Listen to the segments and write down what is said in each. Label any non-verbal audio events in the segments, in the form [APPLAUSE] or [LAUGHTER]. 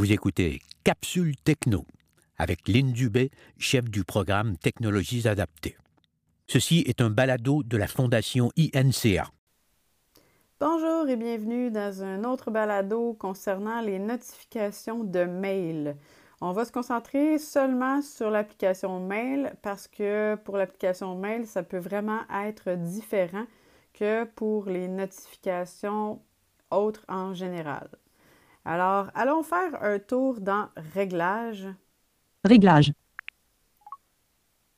Vous écoutez Capsule Techno avec Lynn Dubé, chef du programme Technologies adaptées. Ceci est un balado de la Fondation INCA. Bonjour et bienvenue dans un autre balado concernant les notifications de mail. On va se concentrer seulement sur l'application mail parce que pour l'application mail, ça peut vraiment être différent que pour les notifications autres en général. Alors, allons faire un tour dans Réglages. Réglages.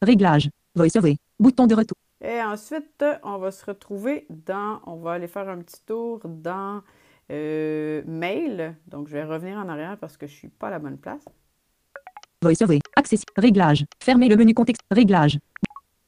Réglages. VoiceOver. Bouton de retour. Et ensuite, on va se retrouver dans, on va aller faire un petit tour dans euh, Mail. Donc, je vais revenir en arrière parce que je ne suis pas à la bonne place. VoiceOver. Accessible. Réglages. Fermez le menu contexte. Réglages.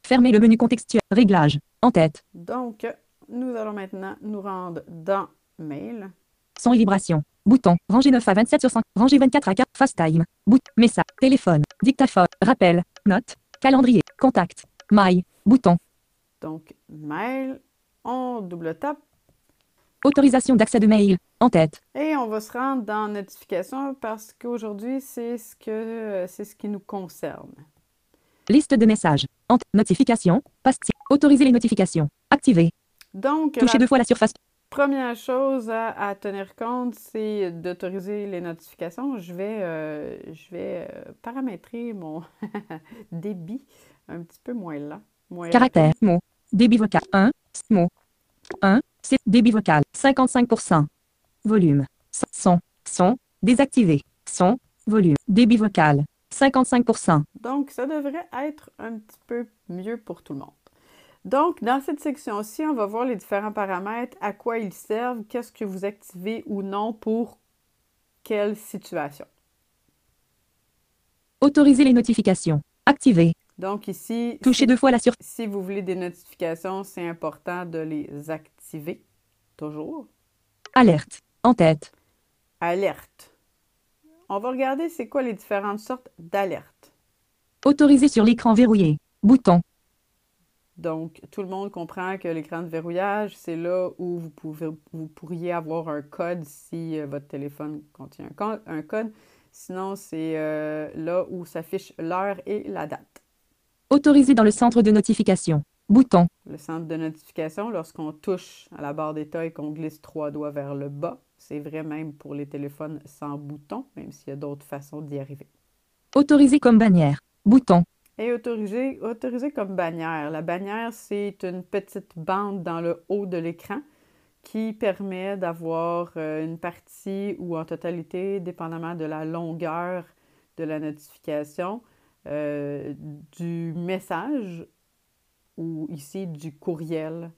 Fermez le menu contextuel. Réglages. En tête. Donc, nous allons maintenant nous rendre dans Mail. Son et vibration. Bouton. Rangée 9 à 27 sur 100. Rangée 24 à 4. Fast time. Bout. Message. Téléphone. Dictaphone. Rappel. Note. Calendrier. Contact. Mail. Bouton. Donc, Mail. On double tape. Autorisation d'accès de mail. En tête. Et on va se rendre dans Notification parce qu'aujourd'hui, c'est ce, que, c'est ce qui nous concerne. Liste de messages. En notification. Pastille. Autoriser les notifications. Activer. Donc, Touchez la deux fois la surface. Première chose à, à tenir compte, c'est d'autoriser les notifications. Je vais, euh, je vais euh, paramétrer mon [LAUGHS] débit un petit peu moins lent. Moins Caractère. rapide. Mot. Débit vocal. 1. Mot. 1. C'est débit vocal. 55%. Volume. Son. Son. Désactivé. Son. Volume. Débit vocal. 55%. Donc, ça devrait être un petit peu mieux pour tout le monde. Donc, dans cette section-ci, on va voir les différents paramètres, à quoi ils servent, qu'est-ce que vous activez ou non pour quelle situation. Autoriser les notifications. Activer. Donc, ici, Touchez deux fois la surface. si vous voulez des notifications, c'est important de les activer toujours. Alerte. En tête. Alerte. On va regarder c'est quoi les différentes sortes d'alertes. Autoriser sur l'écran verrouillé. Bouton. Donc, tout le monde comprend que l'écran de verrouillage, c'est là où vous, pouvez, vous pourriez avoir un code si euh, votre téléphone contient un, co- un code. Sinon, c'est euh, là où s'affiche l'heure et la date. Autoriser dans le centre de notification. Bouton. Le centre de notification, lorsqu'on touche à la barre d'état et qu'on glisse trois doigts vers le bas, c'est vrai même pour les téléphones sans bouton, même s'il y a d'autres façons d'y arriver. Autoriser comme bannière. Bouton. Et autorisé, autorisé comme bannière. La bannière, c'est une petite bande dans le haut de l'écran qui permet d'avoir euh, une partie ou en totalité, dépendamment de la longueur de la notification, euh, du message ou ici du courriel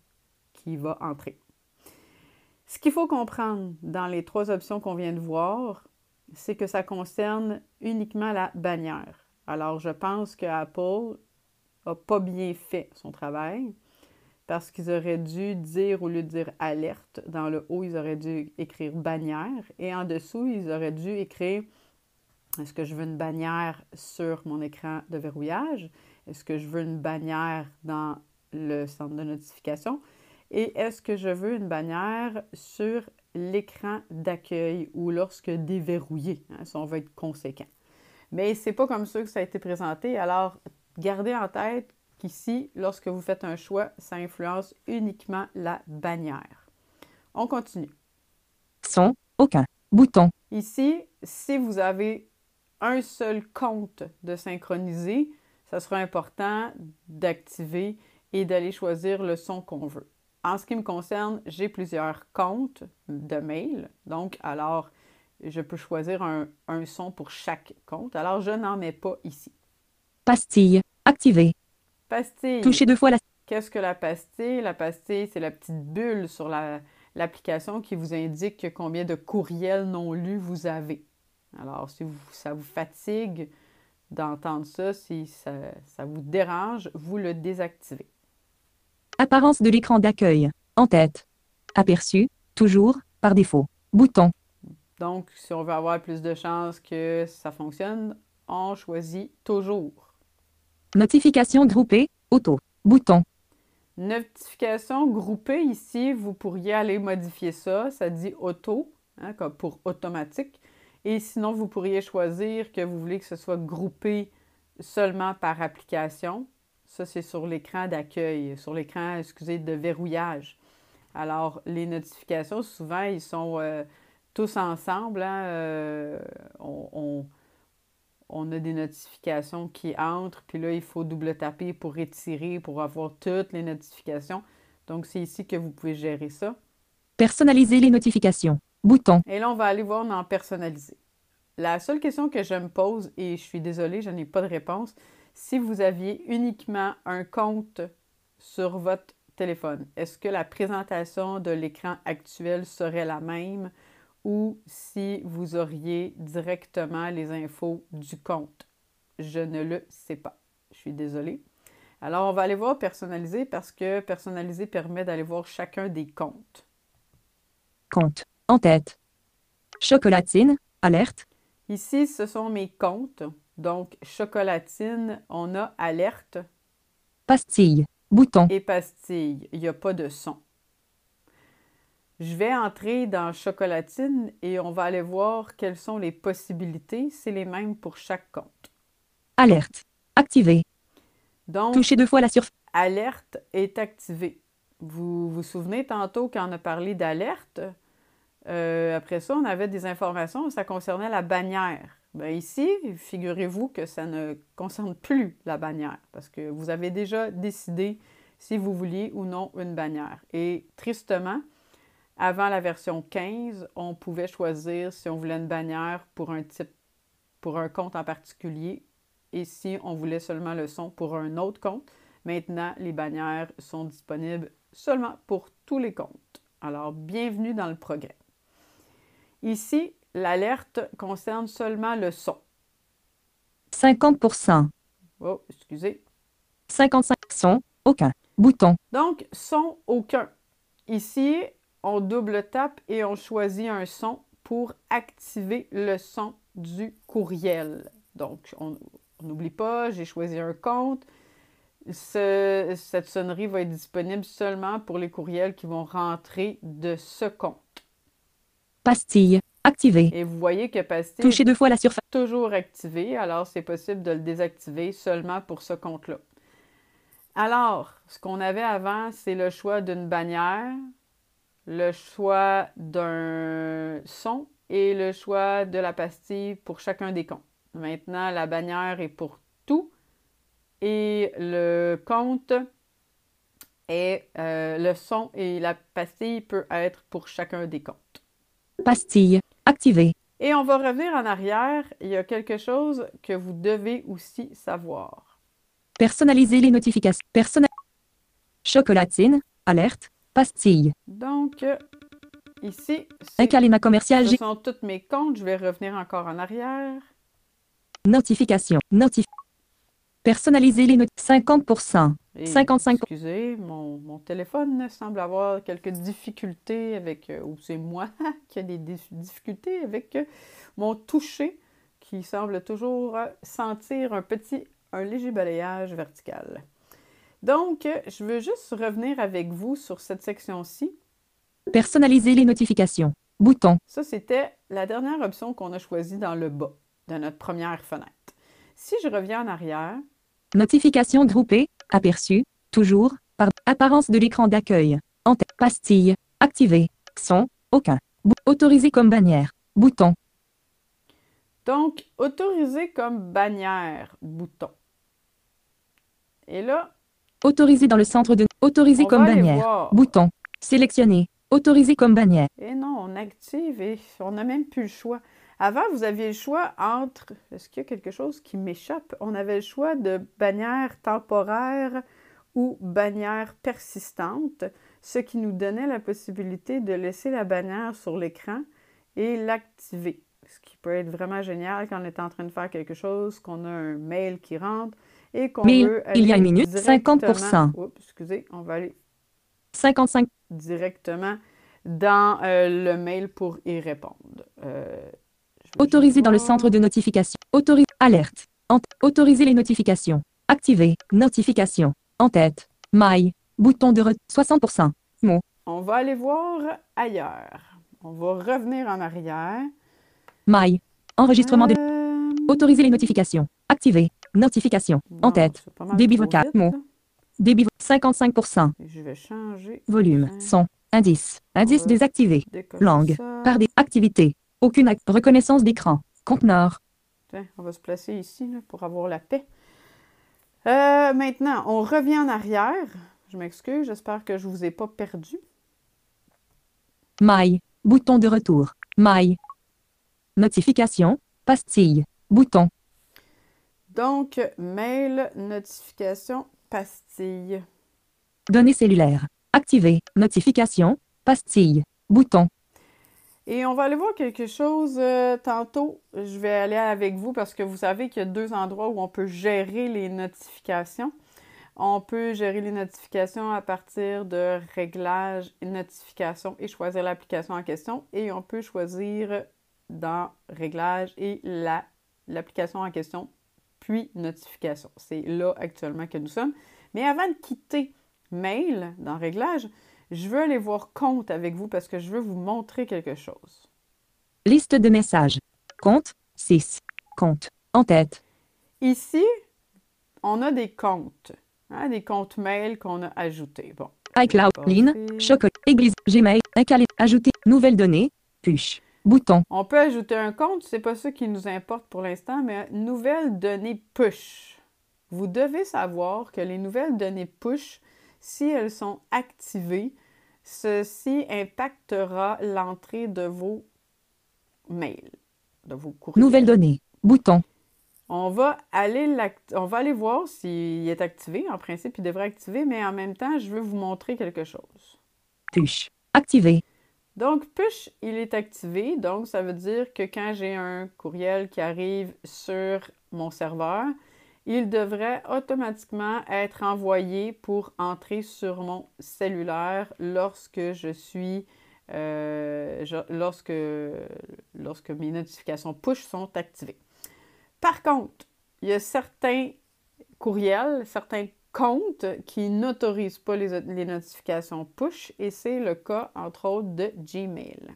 qui va entrer. Ce qu'il faut comprendre dans les trois options qu'on vient de voir, c'est que ça concerne uniquement la bannière. Alors, je pense que Apple n'a pas bien fait son travail parce qu'ils auraient dû dire, au lieu de dire alerte, dans le haut, ils auraient dû écrire bannière et en dessous, ils auraient dû écrire est-ce que je veux une bannière sur mon écran de verrouillage? Est-ce que je veux une bannière dans le centre de notification? Et est-ce que je veux une bannière sur l'écran d'accueil ou lorsque déverrouillé? Hein, ça, on va être conséquent? Mais c'est pas comme ça que ça a été présenté. Alors, gardez en tête qu'ici, lorsque vous faites un choix, ça influence uniquement la bannière. On continue. Son. Aucun. Bouton. Ici, si vous avez un seul compte de synchroniser, ça sera important d'activer et d'aller choisir le son qu'on veut. En ce qui me concerne, j'ai plusieurs comptes de mail, donc alors je peux choisir un, un son pour chaque compte. Alors je n'en mets pas ici. Pastille. Activer. Pastille. Touchez deux fois la. Qu'est-ce que la pastille? La pastille, c'est la petite bulle sur la- l'application qui vous indique combien de courriels non lus vous avez. Alors, si vous- ça vous fatigue d'entendre ça, si ça, ça vous dérange, vous le désactivez. Apparence de l'écran d'accueil. En tête. Aperçu. Toujours. Par défaut. Bouton. Donc, si on veut avoir plus de chances que ça fonctionne, on choisit toujours. Notification groupée. Auto. Bouton. Notification groupée ici, vous pourriez aller modifier ça. Ça dit auto, hein, comme pour automatique. Et sinon, vous pourriez choisir que vous voulez que ce soit groupé seulement par application. Ça, c'est sur l'écran d'accueil, sur l'écran, excusez, de verrouillage. Alors, les notifications, souvent, ils sont euh, tous ensemble. hein, euh, on, on- on a des notifications qui entrent, puis là, il faut double taper pour étirer, pour avoir toutes les notifications. Donc, c'est ici que vous pouvez gérer ça. Personnaliser les notifications. Bouton. Et là, on va aller voir dans personnaliser. La seule question que je me pose, et je suis désolée, je n'ai pas de réponse, si vous aviez uniquement un compte sur votre téléphone, est-ce que la présentation de l'écran actuel serait la même ou si vous auriez directement les infos du compte? Je ne le sais pas. Je suis désolée. Alors, on va aller voir personnaliser parce que personnaliser permet d'aller voir chacun des comptes. Compte. En tête. Chocolatine. Alerte. Ici, ce sont mes comptes. Donc, chocolatine, on a alerte Pastille. Bouton. et pastille. Il n'y a pas de son. Je vais entrer dans chocolatine et on va aller voir quelles sont les possibilités. C'est les mêmes pour chaque compte. Alerte. Activé. Donc, Touchez deux fois la surface. alerte est activée. Vous vous souvenez tantôt quand on a parlé d'alerte? Euh, après ça, on avait des informations, ça concernait la bannière. Ben ici, figurez-vous que ça ne concerne plus la bannière parce que vous avez déjà décidé si vous vouliez ou non une bannière. Et tristement, avant la version 15, on pouvait choisir si on voulait une bannière pour un type, pour un compte en particulier et si on voulait seulement le son pour un autre compte. Maintenant, les bannières sont disponibles seulement pour tous les comptes. Alors, bienvenue dans le progrès. Ici, l'alerte concerne seulement le son. 50%. Oh, excusez. 55. Son. Aucun. Bouton. Donc, son aucun. Ici, on double tape et on choisit un son pour activer le son du courriel. Donc, on n'oublie pas, j'ai choisi un compte. Ce- cette sonnerie va être disponible seulement pour les courriels qui vont rentrer de ce compte. Pastille. Activé. Et vous voyez que Pastille deux fois la surface. est toujours activé, alors c'est possible de le désactiver seulement pour ce compte-là. Alors, ce qu'on avait avant, c'est le choix d'une bannière, le choix d'un son et le choix de la pastille pour chacun des comptes. Maintenant, la bannière est pour tout et le compte est euh, le son et la pastille peut être pour chacun des comptes. Pastille. Activé. Et on va revenir en arrière. Il y a quelque chose que vous devez aussi savoir. Personnaliser les notifications. Personnel. Chocolatine. Alerte. Pastille. Donc, euh, ici, commercial ce sont tous mes comptes. Je vais revenir encore en arrière. Notification. Notif. Personnaliser les notifications. 50%. Et 55. Excusez, mon, mon téléphone semble avoir quelques difficultés avec, euh, ou c'est moi [LAUGHS] qui ai des dif- difficultés avec euh, mon toucher qui semble toujours sentir un petit, un léger balayage vertical. Donc, je veux juste revenir avec vous sur cette section-ci. Personnaliser les notifications. Bouton. Ça, c'était la dernière option qu'on a choisie dans le bas de notre première fenêtre. Si je reviens en arrière, Notification groupée. Aperçu. Toujours. Par apparence de l'écran d'accueil. En tête. Pastille. Activé. Son. Aucun. Autorisé comme bannière. Bouton. donc, autoriser comme bannière, bouton. Et là, Autorisé dans le centre de. Autorisé on comme bannière. Bouton. Sélectionné. Autorisé comme bannière. Et non, on active et on n'a même plus le choix. Avant, vous aviez le choix entre. Est-ce qu'il y a quelque chose qui m'échappe? On avait le choix de bannière temporaire ou bannière persistante, ce qui nous donnait la possibilité de laisser la bannière sur l'écran et l'activer. Ce qui peut être vraiment génial quand on est en train de faire quelque chose, qu'on a un mail qui rentre et qu'on veut il y a une minute, directement- 50%. Oups, excusez, on va aller 55. directement dans euh, le mail pour y répondre. Euh, Autorisé dans le centre de notification. Autorisé. Alerte. En Autoriser les notifications. Activé. Notification. En tête. Maille. Bouton de re 60%. On va aller voir ailleurs. On va revenir en arrière. Maille. Enregistrement de. Euh, Autoriser les notifications. Activer. Notification. En tête. Débit vocal. vite, Mot. là. Débit. vo- 55%. Et Je vais changer. Volume. Hein. Son. Indice. Indice désactivé. Langue. ça. Par des. Activité. Aucune reconnaissance d'écran. Conteneur. Tiens, on va se placer ici là, pour avoir la paix. Euh, maintenant, on revient en arrière. Je m'excuse, j'espère que je vous ai pas perdu. Maille. Bouton de retour. Maille. Notification. Pastille. Bouton. Donc, mail, notification, pastille. Données cellulaires. Activer. Notification. Pastille. Bouton. Et on va aller voir quelque chose euh, tantôt. Je vais aller avec vous parce que vous savez qu'il y a deux endroits où on peut gérer les notifications. On peut gérer les notifications à partir de réglages et notifications et choisir l'application en question. Et on peut choisir dans réglages et la- l'application en question, puis notification. C'est là actuellement que nous sommes. Mais avant de quitter mail dans réglages, je veux aller voir compte avec vous parce que je veux vous montrer quelque chose. Liste de messages. Compte. 6. Compte. En tête. Ici, on a des comptes, hein, des comptes mail qu'on a ajoutés. Bon, iCloud. Line. Chocolat. Église. Gmail. Un calé. Ajouter. Nouvelles données. Push. Bouton. on peut ajouter un compte, c'est pas ça qui nous importe pour l'instant, mais nouvelles données push. Vous devez savoir que les nouvelles données push, si elles sont activées, ceci impactera l'entrée de vos mails, de vos courriels. Nouvelles données. Bouton. On va aller on va aller voir s'il est activé. En principe, il devrait activer, mais en même temps, je veux vous montrer quelque chose. Push. Activer. Donc, push, il est activé. Donc, ça veut dire que quand j'ai un courriel qui arrive sur mon serveur, il devrait automatiquement être envoyé pour entrer sur mon cellulaire lorsque je suis, euh, lorsque, lorsque mes notifications push sont activées. Par contre, il y a certains courriels, certains comptes qui n'autorisent pas les, les notifications push et c'est le cas, entre autres, de Gmail.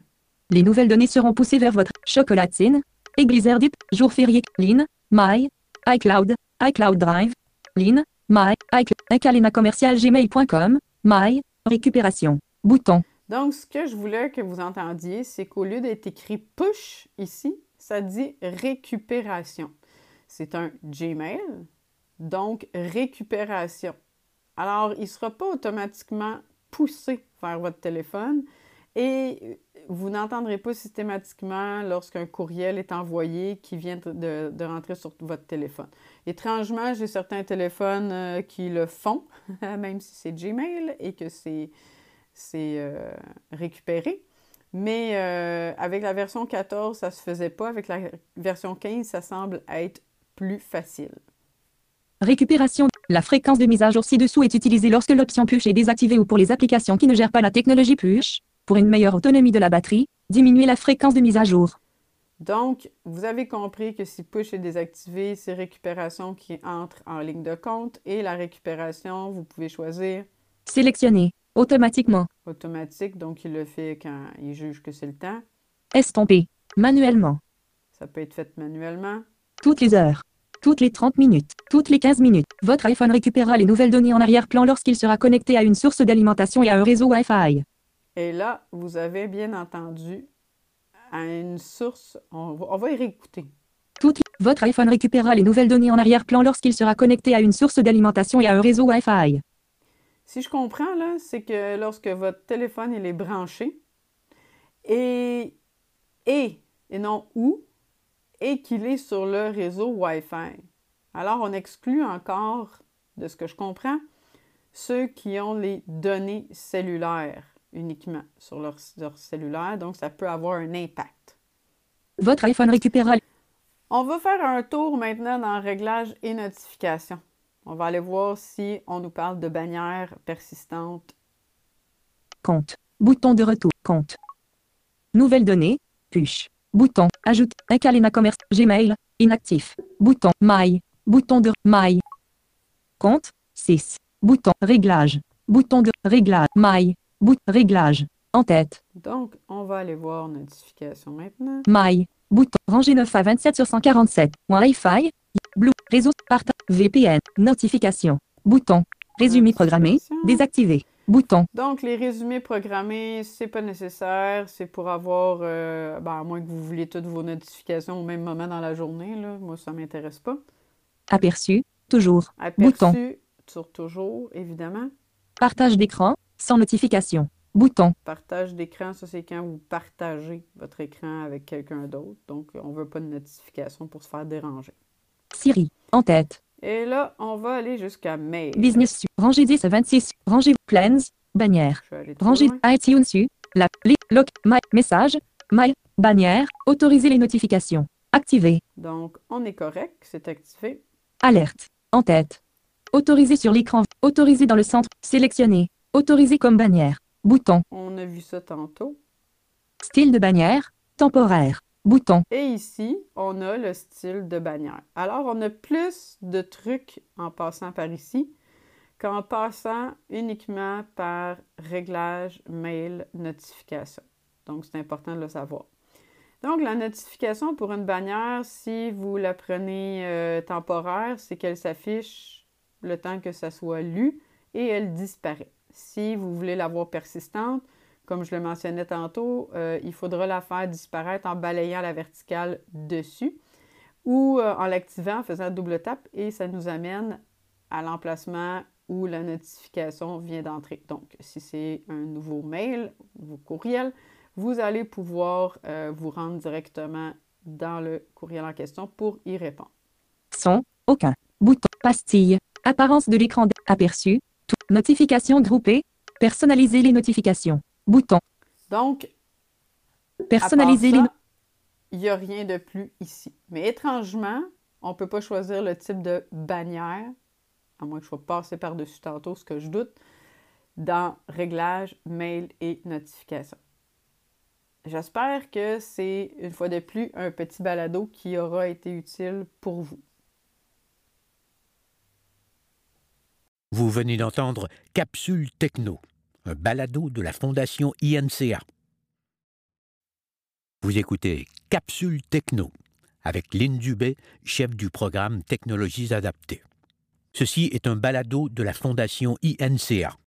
Les nouvelles données seront poussées vers votre chocolatine, Église Erdip, jour férié, Line, My, iCloud, iCloud Drive, Line, My, iCloud, incalena commercial gmail.com, My, récupération, bouton, Donc, ce que je voulais que vous entendiez, c'est qu'au lieu d'être écrit push ici, ça dit récupération. C'est un Gmail, donc récupération. Alors, il ne sera pas automatiquement poussé vers votre téléphone et vous n'entendrez pas systématiquement lorsqu'un courriel est envoyé qui vient de, rentrer sur votre téléphone. Étrangement, j'ai certains téléphones euh, qui le font, [LAUGHS] même si c'est Gmail et que c'est c'est euh, récupéré. Mais euh, avec la version 14, ça ne se faisait pas. Avec la version 15, ça semble être plus facile. Récupération. La fréquence de mise à jour ci-dessous est utilisée lorsque l'option push est désactivée ou pour les applications qui ne gèrent pas la technologie push. Pour une meilleure autonomie de la batterie, diminuez la fréquence de mise à jour. Donc, vous avez compris que si push est désactivé, c'est récupération qui entre en ligne de compte et la récupération, vous pouvez choisir Sélectionner, automatiquement, automatique, donc il le fait quand il juge que c'est le temps. estomper, manuellement, Ça peut être fait manuellement. toutes les heures, toutes les 30 minutes, toutes les 15 minutes. Votre iPhone récupérera les nouvelles données en arrière-plan lorsqu'il sera connecté à une source d'alimentation et à un réseau Wi-Fi. Et là, vous avez bien entendu à une source, on va, on va y réécouter. Toutes- Votre iPhone récupérera les nouvelles données en arrière-plan lorsqu'il sera connecté à une source d'alimentation et à un réseau Wi-Fi. Si je comprends, là, c'est que lorsque votre téléphone il est branché et, et, et non où, et qu'il est sur le réseau Wi-Fi. Alors, on exclut encore, de ce que je comprends, ceux qui ont les données cellulaires uniquement sur leur, leur cellulaire. Donc, ça peut avoir un impact. Votre iPhone récupérera On va faire un tour maintenant dans Réglages et notifications. On va aller voir si on nous parle de bannières persistantes. compte, bouton de retour, compte. Nouvelles données, push, bouton, ajoute, incalena commerce, Gmail, inactif, bouton, my, bouton de my. Compte, 6, bouton, réglage, bouton de réglage, my, bout, réglage, En tête. Donc, on va aller voir notification maintenant. My. Bouton. Rangée 9 à 27 sur 147. Wi-Fi. Blue. Réseau. Partage. VPN. Notification. Bouton. Résumé programmé. Désactivé. Bouton. Donc, les résumés programmés, c'est pas nécessaire. C'est pour avoir, euh, ben, à moins que vous vouliez toutes vos notifications au même moment dans la journée. Là. Moi, ça m'intéresse pas. Aperçu. Toujours. Aperçu Bouton. sur toujours, évidemment. Partage d'écran. Sans notification. Bouton. Partage d'écran, ça, c'est quand vous partagez votre écran avec quelqu'un d'autre. Donc, on veut pas de notification pour se faire déranger. Siri. En tête. Et là, on va aller jusqu'à mail. Business. Rangée 10 à 26. Rangée. Plans. Bannière. Rangée iTunes. La. Li. Loc. My. Message. My. Bannière. Autoriser les notifications. Activer. Donc, on est correct, c'est activé. Alerte. En tête. Autoriser sur l'écran. Autoriser dans le centre. Sélectionner. Autoriser comme bannière. Bouton. On a vu ça tantôt. Style de bannière. Temporaire. Bouton. Et ici, on a le style de bannière. Alors, on a plus de trucs en passant par ici qu'en passant uniquement par réglage, mail, notification. Donc, c'est important de le savoir. Donc, la notification pour une bannière, si vous la prenez euh, temporaire, c'est qu'elle s'affiche le temps que ça soit lu et elle disparaît. Si vous voulez l'avoir persistante, comme je le mentionnais tantôt, euh, il faudra la faire disparaître en balayant la verticale dessus ou euh, en l'activant en faisant double tap et ça nous amène à l'emplacement où la notification vient d'entrer. Donc, si c'est un nouveau mail, nouveau courriel, vous allez pouvoir euh, vous rendre directement dans le courriel en question pour y répondre. Son. Aucun. Bouton. Pastille. Apparence de l'écran. Aperçu. Tout. Notifications groupées. Personnaliser les notifications. Bouton. Donc, Personnaliser les. part no- ça, Il n'y a rien de plus ici. Mais étrangement, on ne peut pas choisir le type de bannière, à moins que je sois passé par-dessus tantôt, ce que je doute, dans Réglages, Mail et Notifications. J'espère que c'est, une fois de plus, un petit balado qui aura été utile pour vous. Vous venez d'entendre Capsule Techno, un balado de la Fondation INCA. Vous écoutez Capsule Techno avec Lynn Dubé, chef du programme Technologies adaptées. Ceci est un balado de la Fondation INCA.